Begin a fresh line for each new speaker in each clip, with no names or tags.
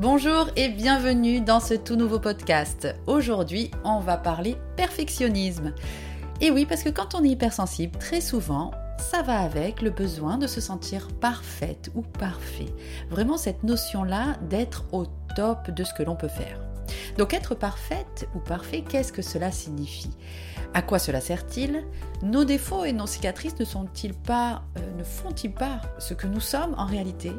Bonjour et bienvenue dans ce tout nouveau podcast. Aujourd'hui, on va parler perfectionnisme. Et oui, parce que quand on est hypersensible, très souvent, ça va avec le besoin de se sentir parfaite ou parfait. Vraiment cette notion-là d'être au top de ce que l'on peut faire. Donc être parfaite ou parfait, qu'est-ce que cela signifie? À quoi cela sert-il? Nos défauts et nos cicatrices ne sont-ils pas, euh, ne font-ils pas ce que nous sommes en réalité?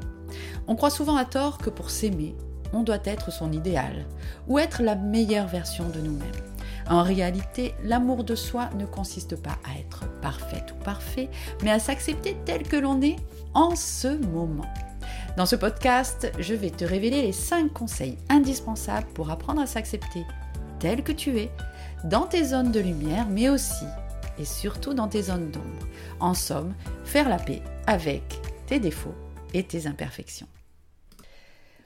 On croit souvent à tort que pour s'aimer, on doit être son idéal ou être la meilleure version de nous-mêmes. En réalité, l'amour de soi ne consiste pas à être parfaite ou parfait, mais à s'accepter tel que l'on est en ce moment. Dans ce podcast, je vais te révéler les 5 conseils indispensables pour apprendre à s'accepter tel que tu es, dans tes zones de lumière, mais aussi et surtout dans tes zones d'ombre. En somme, faire la paix avec tes défauts et tes imperfections.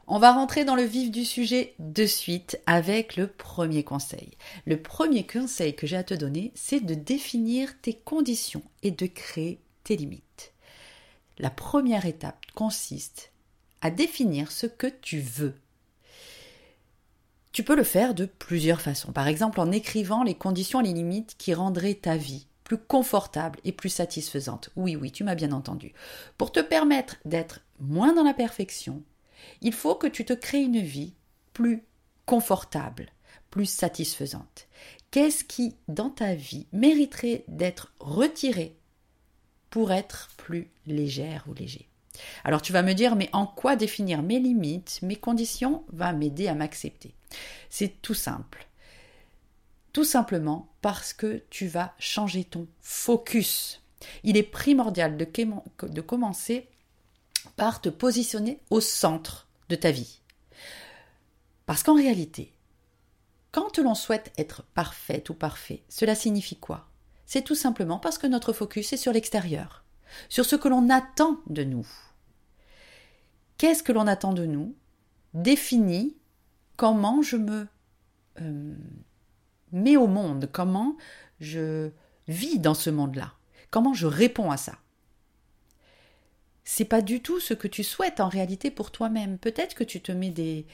On va rentrer dans le vif du sujet de suite avec le premier conseil. Le premier conseil que j'ai à te donner, c'est de définir tes conditions et de créer tes limites. La première étape consiste à définir ce que tu veux. Tu peux le faire de plusieurs façons. Par exemple, en écrivant les conditions et les limites qui rendraient ta vie plus confortable et plus satisfaisante. Oui, oui, tu m'as bien entendu. Pour te permettre d'être moins dans la perfection, il faut que tu te crées une vie plus confortable, plus satisfaisante. Qu'est-ce qui, dans ta vie, mériterait d'être retiré pour être plus légère ou léger? Alors tu vas me dire, mais en quoi définir mes limites, mes conditions va m'aider à m'accepter? C'est tout simple. Tout simplement parce que tu vas changer ton focus. Il est primordial de, commencer par te positionner au centre de ta vie. Parce qu'en réalité, quand l'on souhaite être parfaite ou parfait, cela signifie quoi? C'est tout simplement parce que notre focus est sur l'extérieur, sur ce que l'on attend de nous. Qu'est-ce que l'on attend de nous? Définit comment je me euh, mets au monde, comment je vis dans ce monde-là, comment je réponds à ça c'est pas du tout ce que tu souhaites en réalité pour toi-même. Peut-être que tu te mets des,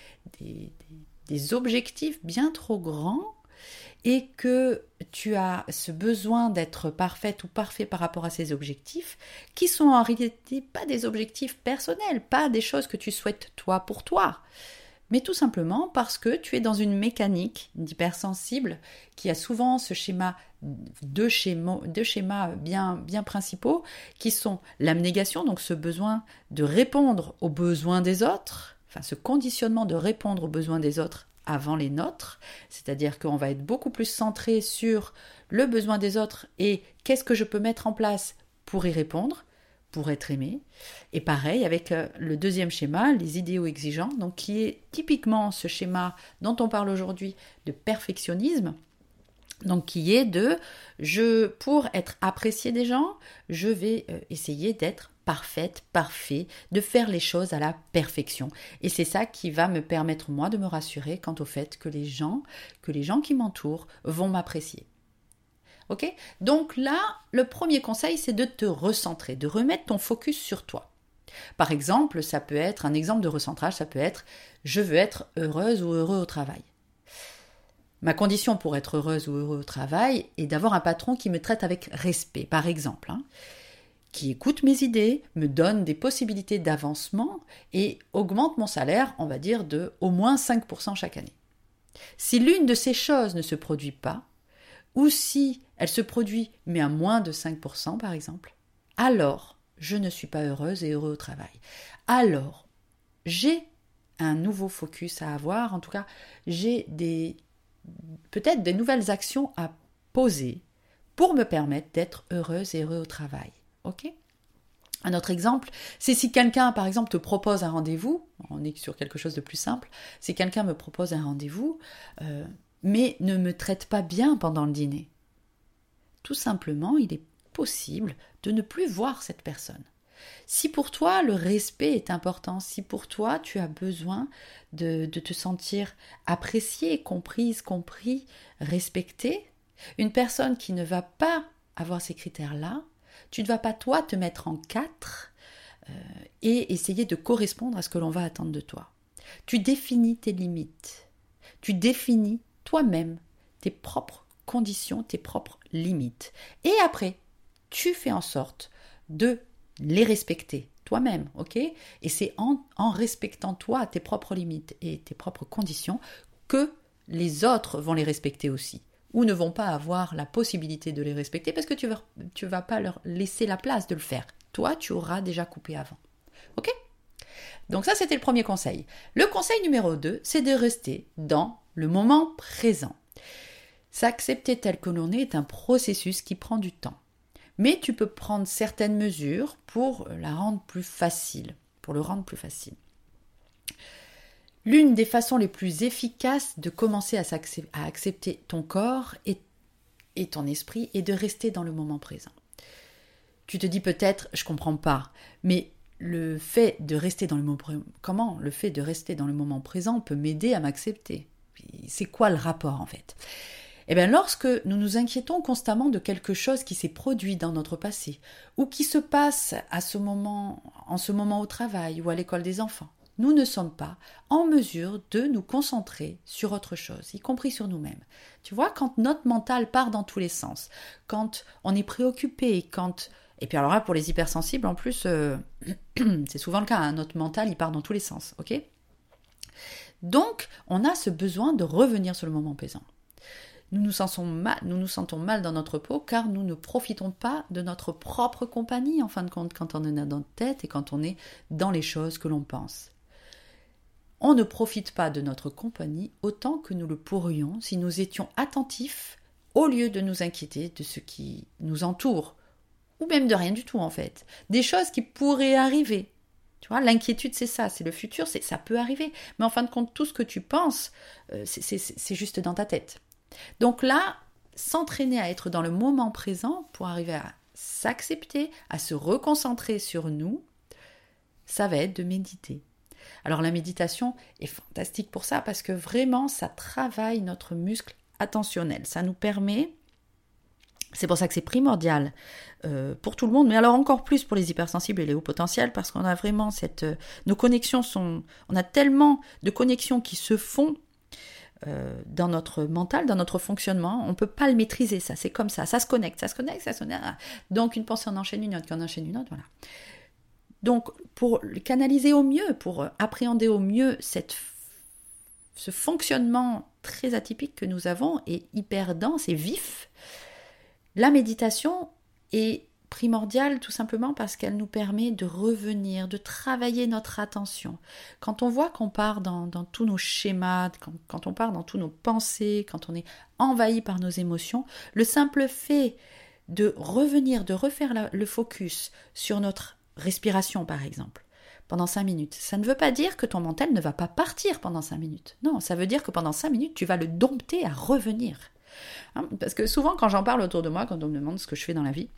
des, objectifs bien trop grands et que tu as ce besoin d'être parfaite ou parfait par rapport à ces objectifs, qui sont en réalité pas des objectifs personnels, pas des choses que tu souhaites toi pour toi mais tout simplement parce que tu es dans une mécanique d'hypersensible qui a souvent ce schéma deux schémas, bien principaux qui sont l'abnégation, donc ce besoin de répondre aux besoins des autres, enfin ce conditionnement de répondre aux besoins des autres avant les nôtres, c'est-à-dire qu'on va être beaucoup plus centré sur le besoin des autres et qu'est-ce que je peux mettre en place pour y répondre, pour être aimé. Et pareil avec euh, le deuxième schéma, les idéaux exigeants, donc qui est typiquement ce schéma dont on parle aujourd'hui de perfectionnisme. Donc qui est de je pour être apprécié des gens, je vais euh, essayer d'être parfaite, parfait, de faire les choses à la perfection. Et c'est ça qui va me permettre moi de me rassurer quant au fait que les gens, que les gens qui m'entourent vont m'apprécier. Ok? Donc là, le premier conseil, c'est de te recentrer, de remettre ton focus sur toi. Par exemple, ça peut être un exemple de recentrage, ça peut être je veux être heureuse ou heureux au travail. Ma condition pour être heureuse ou heureux au travail est d'avoir un patron qui me traite avec respect, par exemple, hein, qui écoute mes idées, me donne des possibilités d'avancement et augmente mon salaire, on va dire, de au moins 5% chaque année. Si l'une de ces choses ne se produit pas, ou si elle se produit mais à moins de 5% par exemple, alors je ne suis pas heureuse et heureux au travail. Alors, j'ai un nouveau focus à avoir, en tout cas, j'ai des peut-être des nouvelles actions à poser pour me permettre d'être heureuse et heureux au travail. OK? Un autre exemple, c'est si quelqu'un, par exemple, te propose un rendez-vous, on est sur quelque chose de plus simple, si quelqu'un me propose un rendez-vous, euh, mais ne me traite pas bien pendant le dîner. Tout simplement, il est possible de ne plus voir cette personne. Si pour toi le respect est important, si pour toi tu as besoin de, te sentir apprécié, comprise, compris, respecté, une personne qui ne va pas avoir ces critères-là, tu ne vas pas toi te mettre en quatre euh, et essayer de correspondre à ce que l'on va attendre de toi. Tu définis tes limites. Tu définis toi-même tes propres conditions, tes propres limites. Et après, tu fais en sorte de les respecter toi-même, ok? Et c'est en, respectant toi tes propres limites et tes propres conditions que les autres vont les respecter aussi ou ne vont pas avoir la possibilité de les respecter parce que tu vas, tu vas pas leur laisser la place de le faire. Toi, tu auras déjà coupé avant. OK? Donc ça, c'était le premier conseil. Le conseil numéro 2, c'est de rester dans le moment présent. S'accepter tel que l'on est est un processus qui prend du temps. Mais tu peux prendre certaines mesures pour la rendre plus facile, pour le rendre plus facile. L'une des façons les plus efficaces de commencer à, accepter ton corps et, et, ton esprit est de rester dans le moment présent. Tu te dis peut-être, je comprends pas, mais le fait de rester dans le moment comment le fait de rester dans le moment présent peut m'aider à m'accepter? C'est quoi le rapport en fait? Eh bien, lorsque nous nous inquiétons constamment de quelque chose qui s'est produit dans notre passé, ou qui se passe à ce moment, en ce moment au travail ou à l'école des enfants, nous ne sommes pas en mesure de nous concentrer sur autre chose, y compris sur nous-mêmes. Tu vois, quand notre mental part dans tous les sens, quand on est préoccupé, quand... Et puis alors là, pour les hypersensibles, en plus, euh, c'est souvent le cas, hein, notre mental, il part dans tous les sens, ok? Donc, on a ce besoin de revenir sur le moment présent. Nous nous, sentons mal, dans notre peau car nous ne profitons pas de notre propre compagnie, en fin de compte, quand on est dans notre tête et quand on est dans les choses que l'on pense on ne profite pas de notre compagnie autant que nous le pourrions si nous étions attentifs au lieu de nous inquiéter de ce qui nous entoure, ou même de rien du tout en fait, des choses qui pourraient arriver. Tu vois, l'inquiétude c'est ça, c'est le futur, ça peut arriver, mais en fin de compte tout ce que tu penses, euh, c'est juste dans ta tête. Donc là, s'entraîner à être dans le moment présent pour arriver à s'accepter, à se reconcentrer sur nous, ça va être de méditer. Alors la méditation est fantastique pour ça parce que vraiment ça travaille notre muscle attentionnel. Ça nous permet c'est pour ça que c'est primordial euh, pour tout le monde, mais alors encore plus pour les hypersensibles et les hauts potentiels, parce qu'on a vraiment cette... Euh, nos connexions sont... On a tellement de connexions qui se font euh, dans notre mental, dans notre fonctionnement, on ne peut pas le maîtriser, ça, c'est comme ça, ça se connecte, ça se connecte, ça se connecte. Donc une pensée en enchaîne une autre, qui en enchaîne une autre, voilà. Donc, pour le canaliser au mieux, pour appréhender au mieux cette, ce fonctionnement très atypique que nous avons et hyper dense et vif, la méditation est primordiale tout simplement parce qu'elle nous permet de revenir, de travailler notre attention. Quand on voit qu'on part dans, tous nos schémas, quand, on part dans tous nos pensées, quand on est envahi par nos émotions, le simple fait de revenir, de refaire le focus sur notre respiration par exemple, pendant 5 minutes. Ça ne veut pas dire que ton mental ne va pas partir pendant 5 minutes. Non, ça veut dire que pendant 5 minutes, tu vas le dompter à revenir. Hein, parce que souvent, quand j'en parle autour de moi, quand on me demande ce que je fais dans la vie,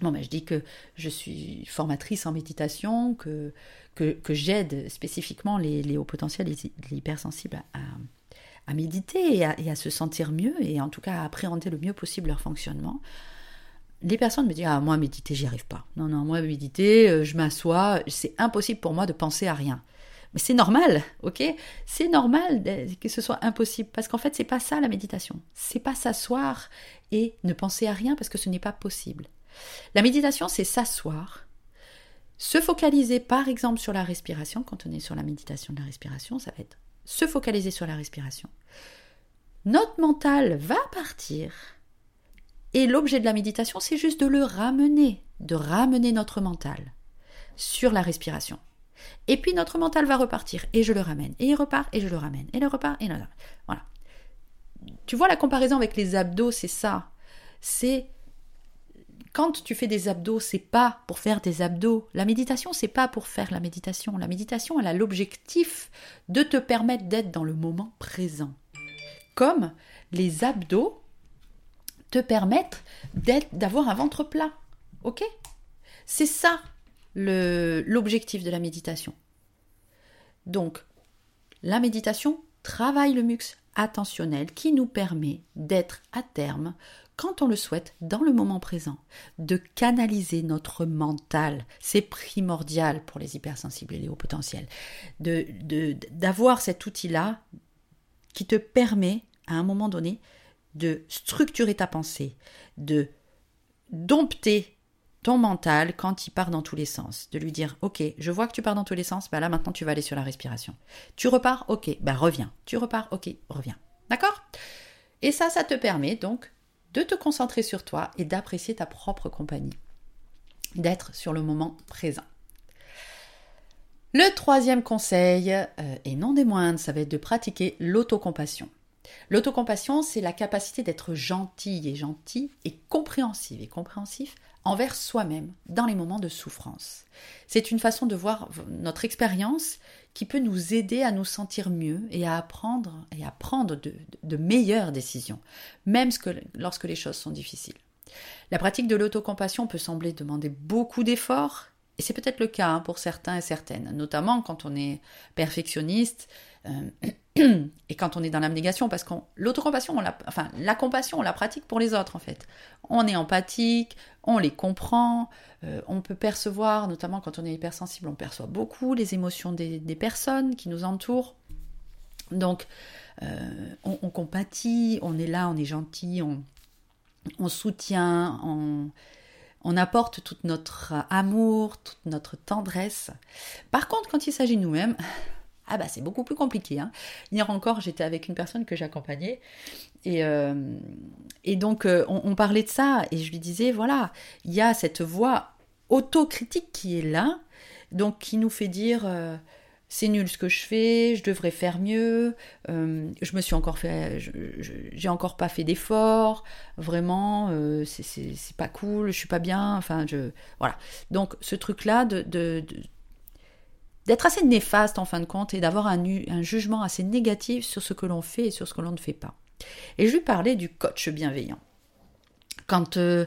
Bon, ben, je dis que je suis formatrice en méditation, que, que, j'aide spécifiquement les, hauts potentiels, les, les hypersensibles à, à méditer et à, et à, se sentir mieux et en tout cas à appréhender le mieux possible leur fonctionnement les personnes me disent Ah, moi, méditer, j'y arrive pas. Non, non, moi, méditer, euh, je m'assois, c'est impossible pour moi de penser à rien. Mais c'est normal, ok? C'est normal que ce soit impossible, parce qu'en fait, c'est pas ça la méditation. C'est pas s'asseoir et ne penser à rien, parce que ce n'est pas possible. La méditation, c'est s'asseoir, se focaliser par exemple sur la respiration. Quand on est sur la méditation de la respiration, ça va être se focaliser sur la respiration. Notre mental va partir et l'objet de la méditation, c'est juste de le ramener, de ramener notre mental sur la respiration. Et puis notre mental va repartir, et je le ramène, et il repart, et je le ramène, et il repart, et il Voilà. Tu vois la comparaison avec les abdos, c'est ça. C'est quand tu fais des abdos, c'est pas pour faire des abdos. La méditation, c'est pas pour faire la méditation. La méditation, elle a l'objectif de te permettre d'être dans le moment présent. Comme les abdos, te permettre d'avoir un ventre plat. Ok? C'est ça l'objectif de la méditation. Donc, la méditation travaille le muscle attentionnel qui nous permet d'être à terme quand on le souhaite, dans le moment présent, de canaliser notre mental. C'est primordial pour les hypersensibles et les hauts potentiels. D'avoir cet outil-là qui te permet, à un moment donné, de structurer ta pensée, de dompter ton mental quand il part dans tous les sens, de lui dire ok, je vois que tu pars dans tous les sens, bah là maintenant tu vas aller sur la respiration. Tu repars, ok, bah reviens. Tu repars, ok, reviens. D'accord? Et ça, ça te permet donc de te concentrer sur toi et d'apprécier ta propre compagnie, d'être sur le moment présent. Le troisième conseil, euh, et non des moindres, ça va être de pratiquer l'autocompassion. L'autocompassion, c'est la capacité d'être gentil et gentil et compréhensive et compréhensif envers soi-même dans les moments de souffrance. C'est une façon de voir notre expérience qui peut nous aider à nous sentir mieux et à apprendre et à prendre de, meilleures décisions, même lorsque les choses sont difficiles. La pratique de l'autocompassion peut sembler demander beaucoup d'efforts, et c'est peut-être le cas hein, pour certains et certaines, notamment quand on est perfectionniste euh, et quand on est dans l'abnégation, parce que l'autocompassion, enfin la compassion, on la pratique pour les autres en fait. On est empathique, on les comprend, euh, on peut percevoir, notamment quand on est hypersensible, on perçoit beaucoup les émotions des, personnes qui nous entourent. Donc euh, on, compatit, on est là, on est gentil, on, on soutient, on on apporte tout notre amour, toute notre tendresse. Par contre, quand il s'agit de nous-mêmes, ah bah c'est beaucoup plus compliqué. Hein. Hier encore, j'étais avec une personne que j'accompagnais et, euh, et donc euh, on, parlait de ça et je lui disais voilà, il y a cette voix autocritique qui est là, donc qui nous fait dire euh, c'est nul ce que je fais, je devrais faire mieux, je me suis encore fait, j'ai encore pas fait d'efforts, vraiment, c'est pas cool, je suis pas bien, enfin, je, voilà. Donc, ce truc-là de, d'être assez néfaste en fin de compte et d'avoir un, jugement assez négatif sur ce que l'on fait et sur ce que l'on ne fait pas. Et je lui parlais du coach bienveillant. Quand, euh,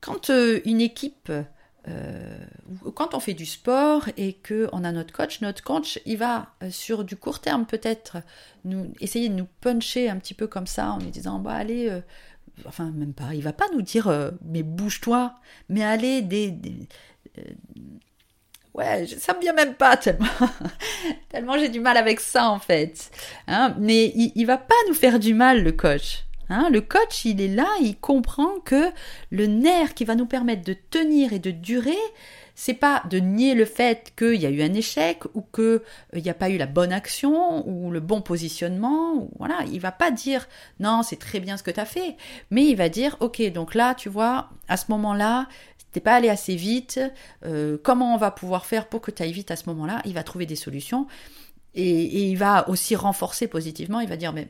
quand une équipe euh, quand on fait du sport et que on a notre coach, notre coach, il va euh, sur du court terme peut-être essayer de nous puncher un petit peu comme ça en nous disant bah allez, euh, enfin même pas, il va pas nous dire mais bouge-toi, mais allez des, ouais, ça me vient même pas tellement, tellement j'ai du mal avec ça en fait. Hein. mais il, il va pas nous faire du mal le coach. Hein, le coach, il est là, il comprend que le nerf qui va nous permettre de tenir et de durer, c'est pas de nier le fait qu'il y a eu un échec ou qu'il euh, n'y a pas eu la bonne action ou le bon positionnement. voilà, il va pas dire non, c'est très bien ce que tu as fait, mais il va dire ok, donc là, tu vois, à ce moment-là, pas allé assez vite. Euh, comment on va pouvoir faire pour que tu ailles vite à ce moment-là? Il va trouver des solutions et, il va aussi renforcer positivement. Il va dire mais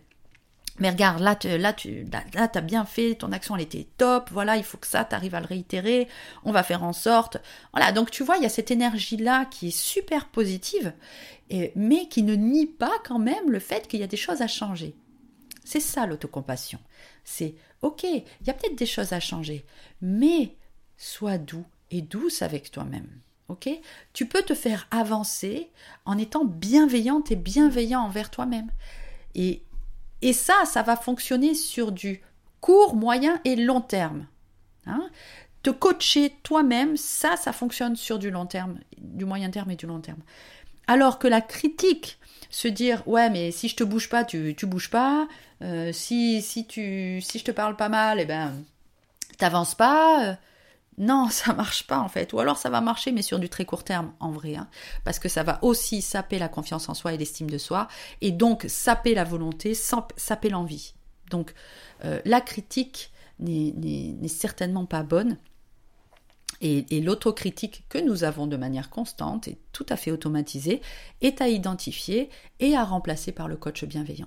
mais regarde, là, tu, là, tu là, as bien fait, ton action, elle était top, voilà, il faut que ça, tu arrives à le réitérer, on va faire en sorte. Voilà, donc tu vois, il y a cette énergie-là qui est super positive, mais qui ne nie pas quand même le fait qu'il y a des choses à changer. C'est ça l'autocompassion. C'est, ok, il y a peut-être des choses à changer, mais sois doux et douce avec toi-même. Ok? Tu peux te faire avancer en étant bienveillante et bienveillant envers toi-même. Et et ça, ça va fonctionner sur du court, moyen et long terme. Hein? Te coacher toi-même, ça, ça fonctionne sur du long terme, du moyen terme et du long terme. Alors que la critique, se dire ouais mais si je te bouge pas, tu, tu bouges pas, euh, si, si, tu, si je te parle pas mal, eh ben t'avances pas. Euh, non, ça marche pas en fait. Ou alors ça va marcher, mais sur du très court terme en vrai, hein. parce que ça va aussi saper la confiance en soi et l'estime de soi, et donc saper la volonté, saper l'envie. Donc euh, la critique n'est certainement pas bonne. Et, et l'autocritique que nous avons de manière constante et tout à fait automatisée est à identifier et à remplacer par le coach bienveillant.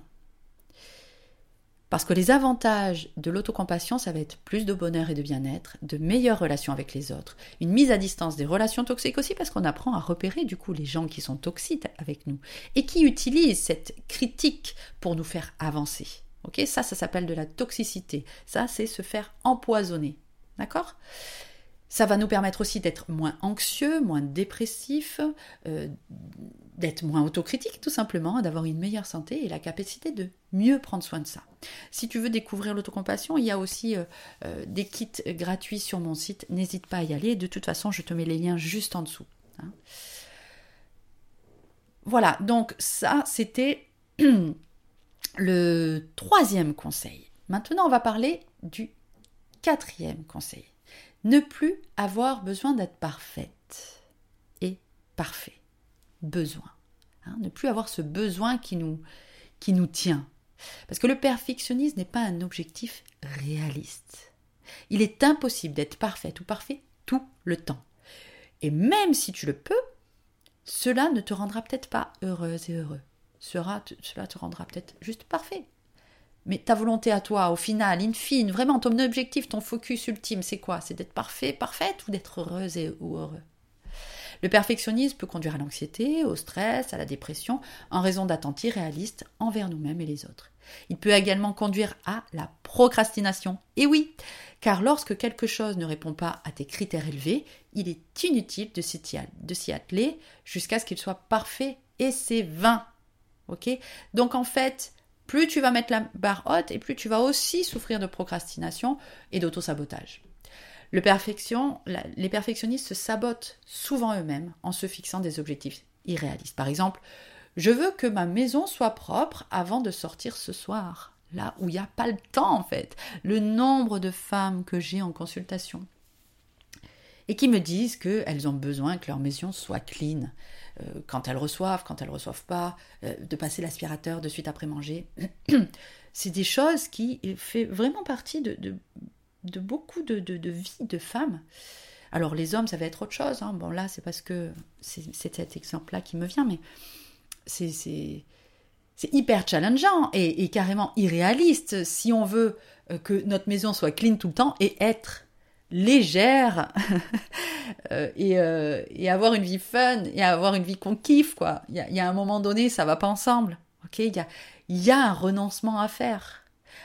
Parce que les avantages de l'autocompassion, ça va être plus de bonheur et de bien-être, de meilleures relations avec les autres, une mise à distance des relations toxiques aussi, parce qu'on apprend à repérer du coup les gens qui sont toxiques avec nous et qui utilisent cette critique pour nous faire avancer. Ça, ça s'appelle de la toxicité. Ça, c'est se faire empoisonner. D'accord? Ça va nous permettre aussi d'être moins anxieux, moins dépressif, euh, d'être moins autocritique tout simplement, d'avoir une meilleure santé et la capacité de mieux prendre soin de ça. Si tu veux découvrir l'autocompassion, il y a aussi euh, euh, des kits gratuits sur mon site, n'hésite pas à y aller, de toute façon je te mets les liens juste en dessous. Hein. Voilà, donc ça c'était le troisième conseil. Maintenant on va parler du quatrième conseil. Ne plus avoir besoin d'être parfaite et parfait. Besoin. Hein, ne plus avoir ce besoin qui nous, qui nous tient. Parce que le perfectionnisme n'est pas un objectif réaliste. Il est impossible d'être parfaite ou parfait tout le temps. Et même si tu le peux, cela ne te rendra peut-être pas heureuse et heureux. Cela te rendra peut-être juste parfait. Mais ta volonté à toi, au final, in fine, vraiment ton objectif, ton focus ultime, c'est quoi? C'est d'être parfait, parfaite ou d'être heureuse et, ou heureux? Le perfectionnisme peut conduire à l'anxiété, au stress, à la dépression, en raison d'attentes irréalistes envers nous-mêmes et les autres. Il peut également conduire à la procrastination. Et oui, car lorsque quelque chose ne répond pas à tes critères élevés, il est inutile de s'y atteler jusqu'à ce qu'il soit parfait et c'est vain. Ok? Donc en fait, plus tu vas mettre la barre haute et plus tu vas aussi souffrir de procrastination et d'autosabotage. Les perfectionnistes se sabotent souvent eux-mêmes en se fixant des objectifs irréalistes. Par exemple, je veux que ma maison soit propre avant de sortir ce soir. Là où il n'y a pas le temps en fait. Le nombre de femmes que j'ai en consultation et qui me disent qu'elles ont besoin que leur maison soit clean. Euh, quand elles reçoivent, quand elles reçoivent pas, euh, de passer l'aspirateur de suite après manger. C'est des choses qui font vraiment partie de, de, beaucoup de, de, vie de femmes. Alors les hommes, ça va être autre chose. Hein. Bon là, c'est parce que c'est cet exemple-là qui me vient, mais c'est hyper challengeant et, et, carrément irréaliste si on veut euh, que notre maison soit clean tout le temps et être légère euh, euh, et, avoir une vie fun et avoir une vie qu'on kiffe quoi. Il y a, un moment donné, ça va pas ensemble. Ok, il y a, y a un renoncement à faire,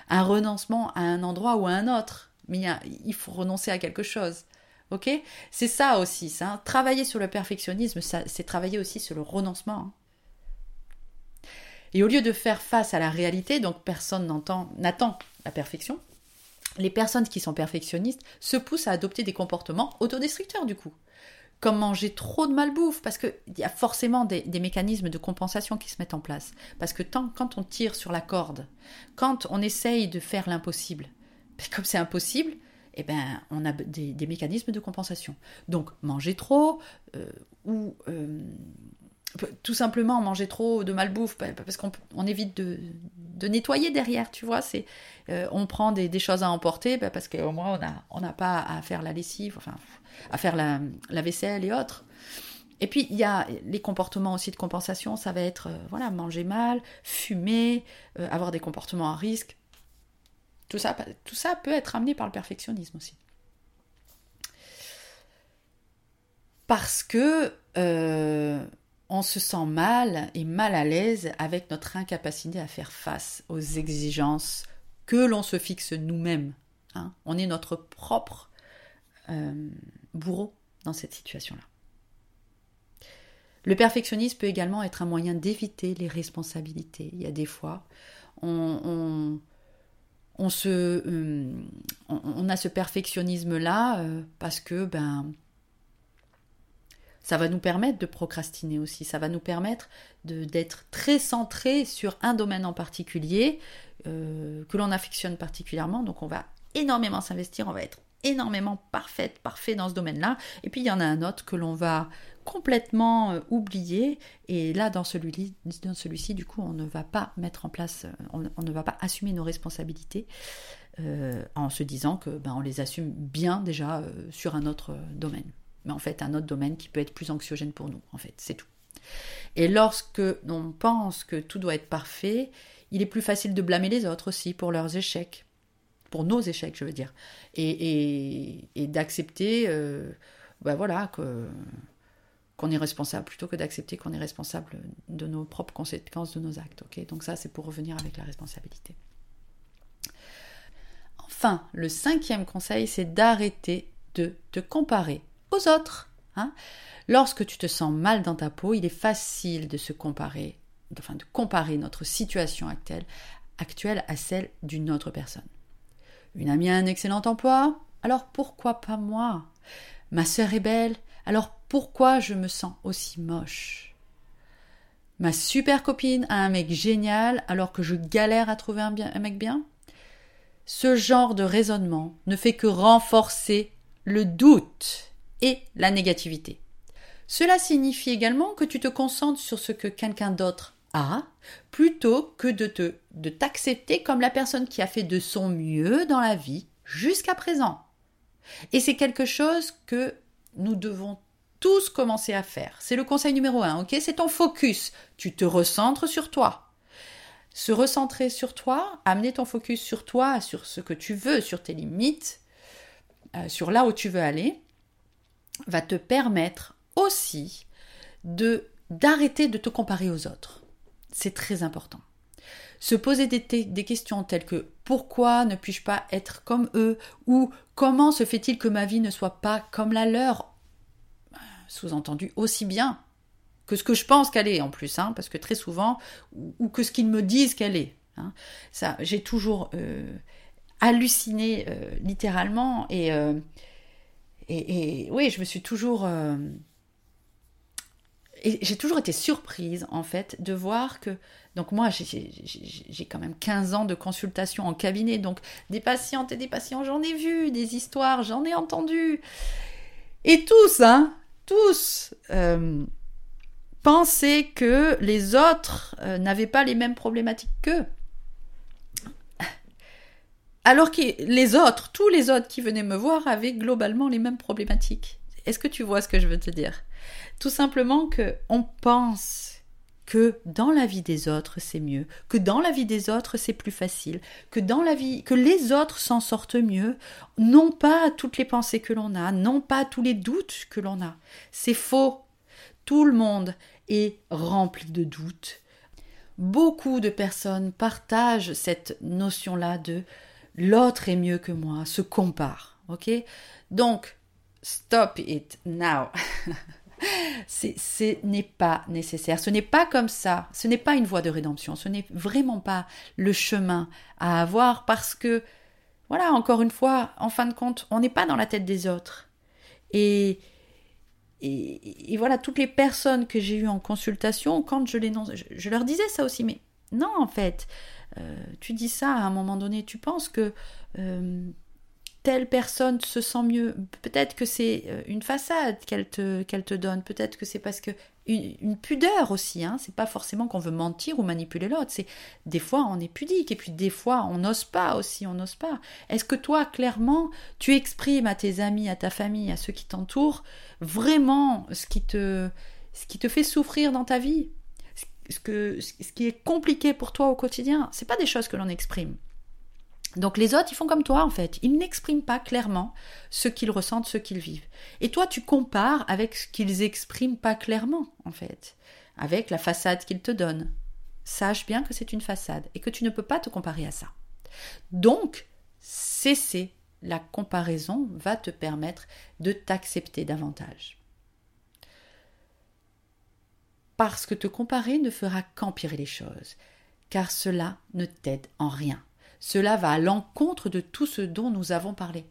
un renoncement à un endroit ou à un autre. Mais il faut renoncer à quelque chose. Ok, c'est ça aussi. Ça. Travailler sur le perfectionnisme, c'est travailler aussi sur le renoncement. Hein. Et au lieu de faire face à la réalité, donc personne n'attend la perfection, les personnes qui sont perfectionnistes se poussent à adopter des comportements autodestructeurs du coup. Comme manger trop de malbouffe, parce qu'il y a forcément des, mécanismes de compensation qui se mettent en place. Parce que quand on tire sur la corde, quand on essaye de faire l'impossible, ben, comme c'est impossible, eh ben, on a des, mécanismes de compensation. Donc, manger trop, euh, ou euh, tout simplement manger trop de malbouffe parce qu'on évite de, nettoyer derrière, tu vois. C'est euh, on prend des, choses à emporter parce qu'au moins on n'a pas à faire la lessive, enfin à faire la, vaisselle et autres. Et puis il y a les comportements aussi de compensation, ça va être euh, voilà manger mal, fumer, euh, avoir des comportements à risque. Tout ça, tout ça peut être amené par le perfectionnisme aussi. Parce que on se sent mal et mal à l'aise avec notre incapacité à faire face aux exigences que l'on se fixe nous-mêmes. Hein. On est notre propre euh, bourreau dans cette situation-là. Le perfectionnisme peut également être un moyen d'éviter les responsabilités. Il y a des fois, on, euh, a ce perfectionnisme-là euh, parce que ben, ça va nous permettre de procrastiner aussi, ça va nous permettre d'être très centré sur un domaine en particulier euh, que l'on affectionne particulièrement. Donc on va énormément s'investir, on va être énormément parfaite, parfait dans ce domaine-là. Et puis il y en a un autre que l'on va complètement euh, oublier. Et là, dans celui-ci, dans celui du coup, on ne va pas mettre en place, on, ne va pas assumer nos responsabilités euh, en se disant que ben, on les assume bien déjà sur un autre domaine mais en fait un autre domaine qui peut être plus anxiogène pour nous, en fait, c'est tout. Et lorsque l'on pense que tout doit être parfait, il est plus facile de blâmer les autres aussi pour leurs échecs, pour nos échecs, je veux dire, et, d'accepter, ben voilà, qu'on est responsable plutôt que d'accepter qu'on est responsable de nos propres conséquences de nos actes. Donc ça, c'est pour revenir avec la responsabilité. Enfin, le cinquième conseil, c'est d'arrêter de te comparer aux autres. Hein. Lorsque tu te sens mal dans ta peau, il est facile de se comparer, enfin de comparer notre situation actuelle, à celle d'une autre personne. Une amie a un excellent emploi, alors pourquoi pas moi? Ma sœur est belle, alors pourquoi je me sens aussi moche? Ma super copine a un mec génial alors que je galère à trouver un mec bien? Ce genre de raisonnement ne fait que renforcer le doute et la négativité. Cela signifie également que tu te concentres sur ce que quelqu'un d'autre a plutôt que de te de t'accepter comme la personne qui a fait de son mieux dans la vie jusqu'à présent. Et c'est quelque chose que nous devons tous commencer à faire. C'est le conseil numéro un, ok? C'est ton focus. Tu te recentres sur toi. Se recentrer sur toi, amener ton focus sur toi, sur ce que tu veux, sur tes limites, euh, sur là où tu veux aller, va te permettre aussi de d'arrêter de te comparer aux autres. C'est très important. Se poser des, questions telles que pourquoi ne puis-je pas être comme eux? ou comment se fait-il que ma vie ne soit pas comme la leur? Sous-entendu aussi bien que ce que je pense qu'elle est en plus, hein, parce que très souvent, ou, que ce qu'ils me disent qu'elle est. Hein. Ça, j'ai toujours euh, halluciné euh, littéralement et, euh, et, oui, je me suis toujours et j'ai toujours été surprise, en fait, de voir que. Donc, moi, j'ai quand même 15 ans de consultation en cabinet. Donc, des patientes et des patients, j'en ai vu, des histoires, j'en ai entendu. Et tous, hein, tous, euh, pensaient que les autres euh, n'avaient pas les mêmes problématiques qu'eux. Alors que les autres, tous les autres qui venaient me voir avaient globalement les mêmes problématiques. Est-ce que tu vois ce que je veux te dire? Tout simplement que on pense que dans la vie des autres c'est mieux, que dans la vie des autres c'est plus facile, que dans la vie que les autres s'en sortent mieux, non pas toutes les pensées que l'on a, non pas tous les doutes que l'on a. C'est faux. Tout le monde est rempli de doutes. Beaucoup de personnes partagent cette notion-là de l'autre est mieux que moi, se compare. OK? Donc stop it now. ce n'est pas nécessaire. Ce n'est pas comme ça. Ce n'est pas une voie de rédemption. Ce n'est vraiment pas le chemin à avoir parce que, voilà, encore une fois, en fin de compte, on n'est pas dans la tête des autres. Et, et, voilà, toutes les personnes que j'ai eues en consultation, quand je les je, leur disais ça aussi, mais non, en fait, tu dis ça à un moment donné, tu penses que euh, telle personne se sent mieux. Peut-être que c'est euh, une façade qu'elle te, qu'elle te donne. Peut-être que c'est parce que une, pudeur aussi. Hein. C'est pas forcément qu'on veut mentir ou manipuler l'autre. C'est des fois on est pudique et puis des fois on n'ose pas aussi. On n'ose pas. Est-ce que toi clairement tu exprimes à tes amis, à ta famille, à ceux qui t'entourent vraiment ce qui te ce qui te fait souffrir dans ta vie, ce qui est compliqué pour toi au quotidien. C'est pas des choses que l'on exprime. Donc les autres, ils font comme toi en fait. Ils n'expriment pas clairement ce qu'ils ressentent, ce qu'ils vivent. Et toi, tu compares avec ce qu'ils expriment pas clairement en fait, avec la façade qu'ils te donnent. Sache bien que c'est une façade et que tu ne peux pas te comparer à ça. Donc, cesser la comparaison va te permettre de t'accepter davantage. Parce que te comparer ne fera qu'empirer les choses, car cela ne t'aide en rien. Cela va à l'encontre de tout ce dont nous avons parlé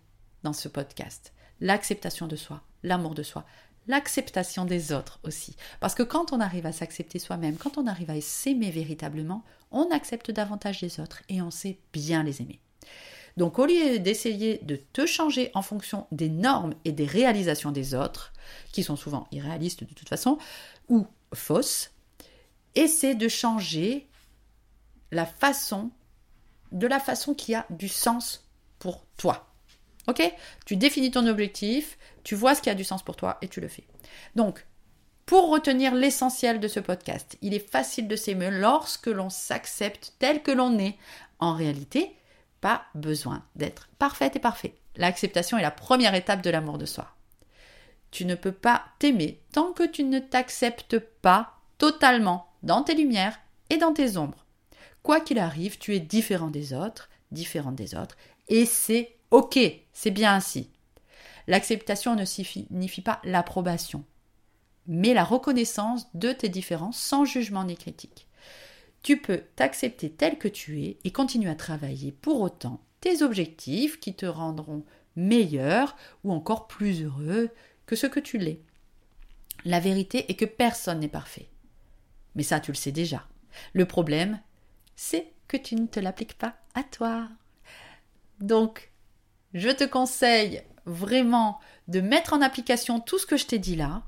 dans ce podcast. L'acceptation de soi, l'amour de soi, l'acceptation des autres aussi. Parce que quand on arrive à s'accepter soi-même, quand on arrive à s'aimer véritablement, on accepte davantage les autres et on sait bien les aimer. Donc au lieu d'essayer de te changer en fonction des normes et des réalisations des autres, qui sont souvent irréalistes de toute façon, ou fausses, essaie de changer la façon de la façon qui a du sens pour toi. Ok? Tu définis ton objectif, tu vois ce qui a du sens pour toi et tu le fais. Donc, pour retenir l'essentiel de ce podcast, il est facile de s'aimer lorsque l'on s'accepte tel que l'on est. En réalité, pas besoin d'être parfaite et parfait. L'acceptation est la première étape de l'amour de soi. Tu ne peux pas t'aimer tant que tu ne t'acceptes pas totalement dans tes lumières et dans tes ombres. Quoi qu'il arrive, tu es différent des autres, différente des autres, et c'est ok, c'est bien ainsi. L'acceptation ne signifie pas l'approbation, mais la reconnaissance de tes différences sans jugement ni critique. Tu peux t'accepter tel que tu es et continuer à travailler pour autant tes objectifs qui te rendront meilleur ou encore plus heureux que ce que tu l'es. La vérité est que personne n'est parfait. Mais ça, tu le sais déjà. Le problème, c'est que tu ne te l'appliques pas à toi. Donc, je te conseille vraiment de mettre en application tout ce que je t'ai dit là,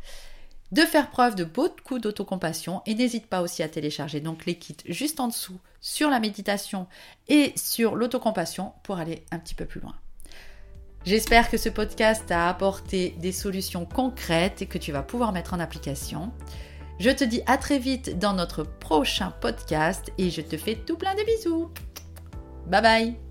de faire preuve de beaucoup d'autocompassion et n'hésite pas aussi à télécharger donc les kits juste en dessous sur la méditation et sur l'autocompassion pour aller un petit peu plus loin. J'espère que ce podcast t'a apporté des solutions concrètes que tu vas pouvoir mettre en application. Je te dis à très vite dans notre prochain podcast et je te fais tout plein de bisous. Bye bye